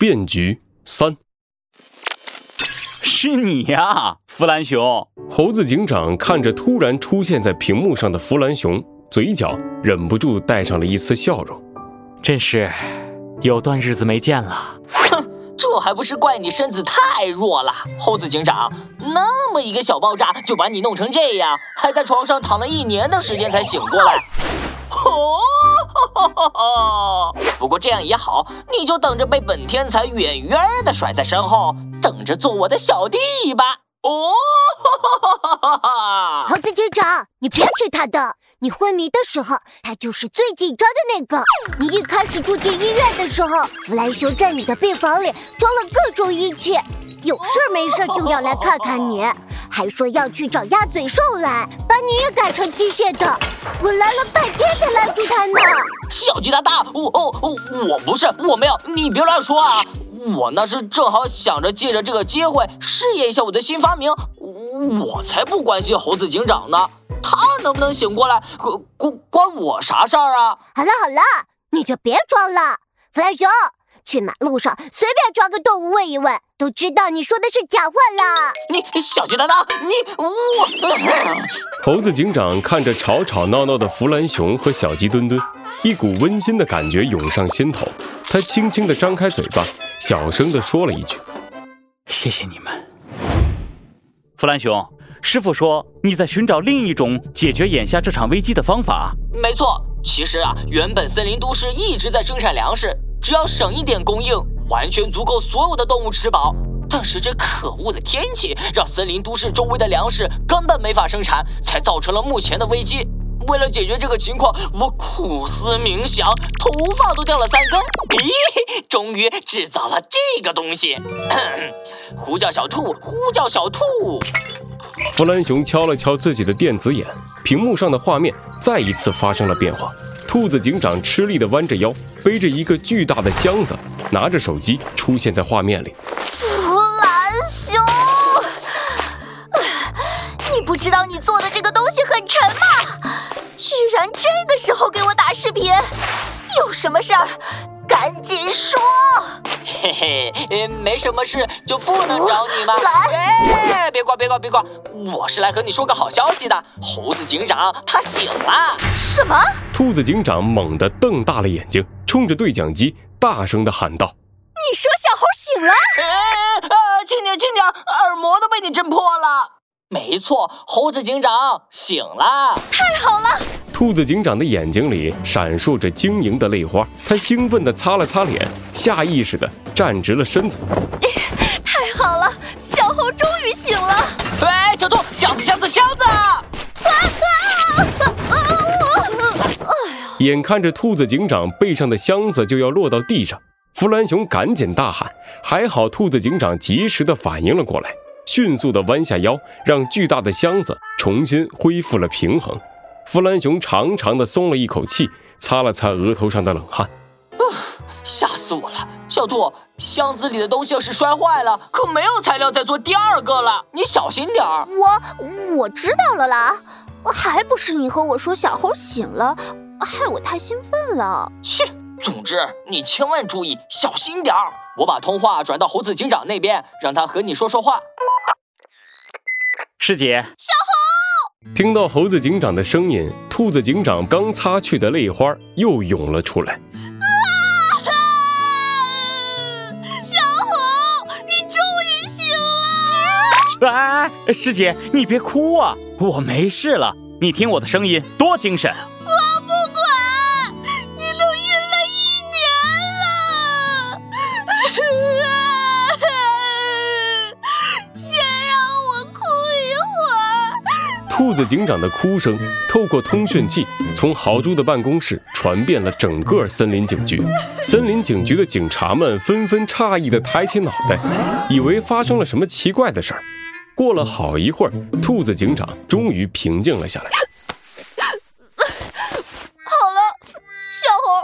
变局三，是你呀，弗兰熊！猴子警长看着突然出现在屏幕上的弗兰熊，嘴角忍不住带上了一丝笑容。真是有段日子没见了。哼，这还不是怪你身子太弱了，猴子警长，那么一个小爆炸就把你弄成这样，还在床上躺了一年的时间才醒过来。哦，不过这样也好，你就等着被本天才远远的甩在身后，等着做我的小弟吧。哦，猴子警长，你别听他的。你昏迷的时候，他就是最紧张的那个。你一开始住进医院的时候，弗兰熊在你的病房里装了各种仪器，有事没事就要来看看你，还说要去找鸭嘴兽来把你也改成机械的。我来了半天才拦住他呢。小鸡大大，我我我不是，我没有，你别乱说啊。我那是正好想着借着这个机会试验一下我的新发明，我才不关心猴子警长呢。他能不能醒过来，关关关我啥事儿啊？好了好了，你就别装了。弗兰熊，去马路上随便抓个动物问一问，都知道你说的是假话啦。你小鸡蛋蛋，你我。猴子警长看着吵吵闹闹的弗兰熊和小鸡墩墩，一股温馨的感觉涌上心头。他轻轻地张开嘴巴，小声地说了一句：“谢谢你们，弗兰熊。”师傅说你在寻找另一种解决眼下这场危机的方法。没错，其实啊，原本森林都市一直在生产粮食，只要省一点供应，完全足够所有的动物吃饱。但是这可恶的天气让森林都市周围的粮食根本没法生产，才造成了目前的危机。为了解决这个情况，我苦思冥想，头发都掉了三根。咦，终于制造了这个东西！呼叫小兔，呼叫小兔。弗兰熊敲了敲自己的电子眼，屏幕上的画面再一次发生了变化。兔子警长吃力地弯着腰，背着一个巨大的箱子，拿着手机出现在画面里。弗兰熊，你不知道你做的这个东西很沉吗？居然这个时候给我打视频，有什么事儿赶紧说。嘿嘿，没什么事，就不能找你吗？来，别挂，别挂，别挂！我是来和你说个好消息的，猴子警长他醒了。什么？兔子警长猛地瞪大了眼睛，冲着对讲机大声的喊道：“你说小猴醒了？哎，轻点，轻点，耳膜都被你震破了。”没错，猴子警长醒了，太好了！兔子警长的眼睛里闪烁着晶莹的泪花，他兴奋地擦了擦脸，下意识地站直了身子。太好了，小猴终于醒了！哎，小兔，箱子，箱子，箱子！啊啊啊！眼看着兔子警长背上的箱子就要落到地上，弗兰熊赶紧大喊，还好兔子警长及时的反应了过来。迅速的弯下腰，让巨大的箱子重新恢复了平衡。弗兰熊长长的松了一口气，擦了擦额头上的冷汗。啊，吓死我了！小兔，箱子里的东西要是摔坏了，可没有材料再做第二个了。你小心点儿。我我知道了啦，还不是你和我说小猴醒了，害我太兴奋了。切，总之你千万注意，小心点儿。我把通话转到猴子警长那边，让他和你说说话。师姐，小猴听到猴子警长的声音，兔子警长刚擦去的泪花又涌了出来。啊！小红，你终于醒了！哎，师姐，你别哭啊，我没事了。你听我的声音，多精神。子警长的哭声透过通讯器，从豪猪的办公室传遍了整个森林警局。森林警局的警察们纷纷诧异地抬起脑袋，以为发生了什么奇怪的事儿。过了好一会儿，兔子警长终于平静了下来。好了，小猴，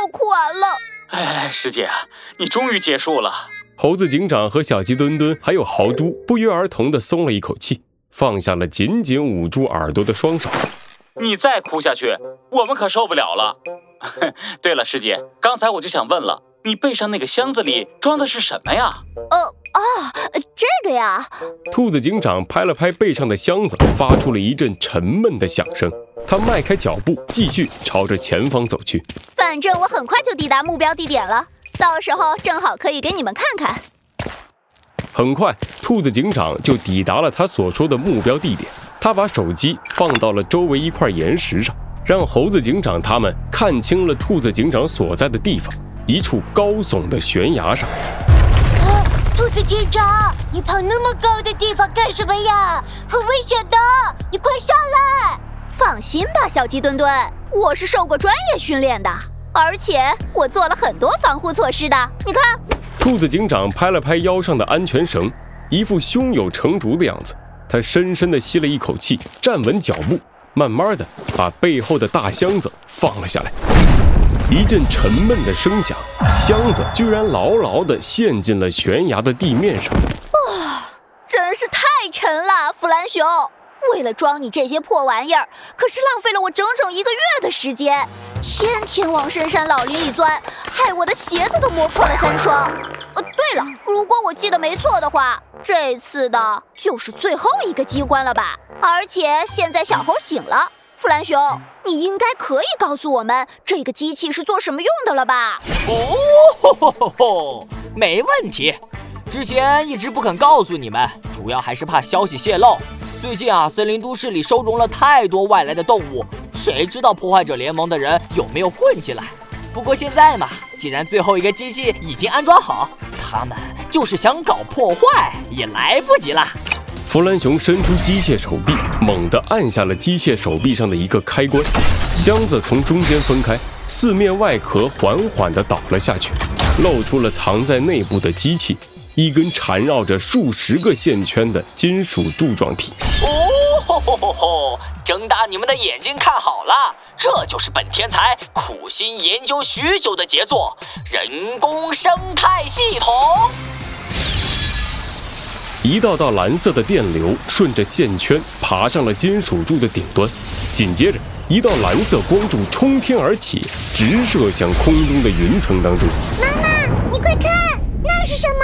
我哭完了。哎，师姐，你终于结束了。猴子警长和小鸡墩墩还有豪猪不约而同地松了一口气。放下了紧紧捂住耳朵的双手，你再哭下去，我们可受不了了。对了，师姐，刚才我就想问了，你背上那个箱子里装的是什么呀？哦哦，这个呀！兔子警长拍了拍背上的箱子，发出了一阵沉闷的响声。他迈开脚步，继续朝着前方走去。反正我很快就抵达目标地点了，到时候正好可以给你们看看。很快，兔子警长就抵达了他所说的目标地点。他把手机放到了周围一块岩石上，让猴子警长他们看清了兔子警长所在的地方——一处高耸的悬崖上。兔子警长，你跑那么高的地方干什么呀？很危险的，你快上来！放心吧，小鸡墩墩，我是受过专业训练的，而且我做了很多防护措施的。你看，兔子警长拍了拍腰上的安全绳，一副胸有成竹的样子。他深深地吸了一口气，站稳脚步，慢慢地把背后的大箱子放了下来。一阵沉闷的声响，箱子居然牢牢地陷进了悬崖的地面上。哇，真是太沉了，弗兰熊！为了装你这些破玩意儿，可是浪费了我整整一个月的时间，天天往深山老林里钻，害我的鞋子都磨破了三双。呃，对了，如果我记得没错的话。这次的就是最后一个机关了吧？而且现在小猴醒了，弗兰熊，你应该可以告诉我们这个机器是做什么用的了吧？哦吼吼吼，没问题。之前一直不肯告诉你们，主要还是怕消息泄露。最近啊，森林都市里收容了太多外来的动物，谁知道破坏者联盟的人有没有混进来？不过现在嘛，既然最后一个机器已经安装好，他们。就是想搞破坏也来不及了。弗兰熊伸出机械手臂，猛地按下了机械手臂上的一个开关，箱子从中间分开，四面外壳缓缓地倒了下去，露出了藏在内部的机器——一根缠绕着数十个线圈的金属柱状体。哦吼吼吼吼！睁大你们的眼睛看好了，这就是本天才苦心研究许久的杰作——人工生态系统。一道道蓝色的电流顺着线圈爬上了金属柱的顶端，紧接着，一道蓝色光柱冲天而起，直射向空中的云层当中。妈妈，你快看，那是什么？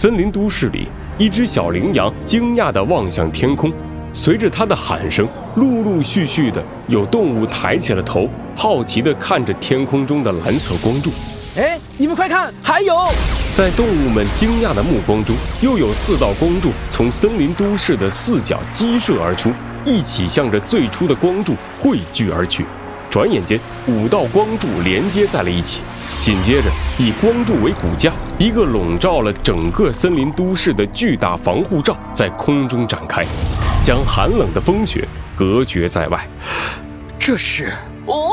森林都市里，一只小羚羊惊讶地望向天空，随着它的喊声，陆陆续续的有动物抬起了头，好奇地看着天空中的蓝色光柱。哎，你们快看，还有！在动物们惊讶的目光中，又有四道光柱从森林都市的四角激射而出，一起向着最初的光柱汇聚而去。转眼间，五道光柱连接在了一起。紧接着，以光柱为骨架，一个笼罩了整个森林都市的巨大防护罩在空中展开，将寒冷的风雪隔绝在外。这是哦。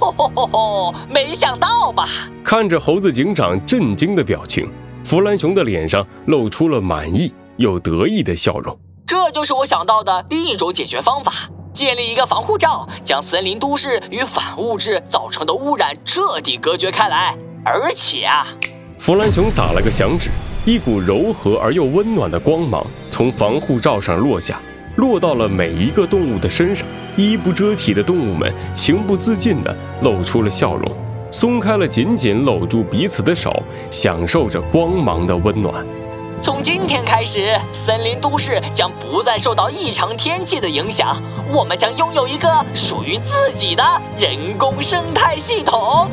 吼吼吼吼！没想到吧？看着猴子警长震惊的表情，弗兰熊的脸上露出了满意又得意的笑容。这就是我想到的另一种解决方法：建立一个防护罩，将森林都市与反物质造成的污染彻底隔绝开来。而且啊，弗兰熊打了个响指，一股柔和而又温暖的光芒从防护罩上落下。落到了每一个动物的身上，衣不遮体的动物们情不自禁地露出了笑容，松开了紧紧搂住彼此的手，享受着光芒的温暖。从今天开始，森林都市将不再受到异常天气的影响，我们将拥有一个属于自己的人工生态系统。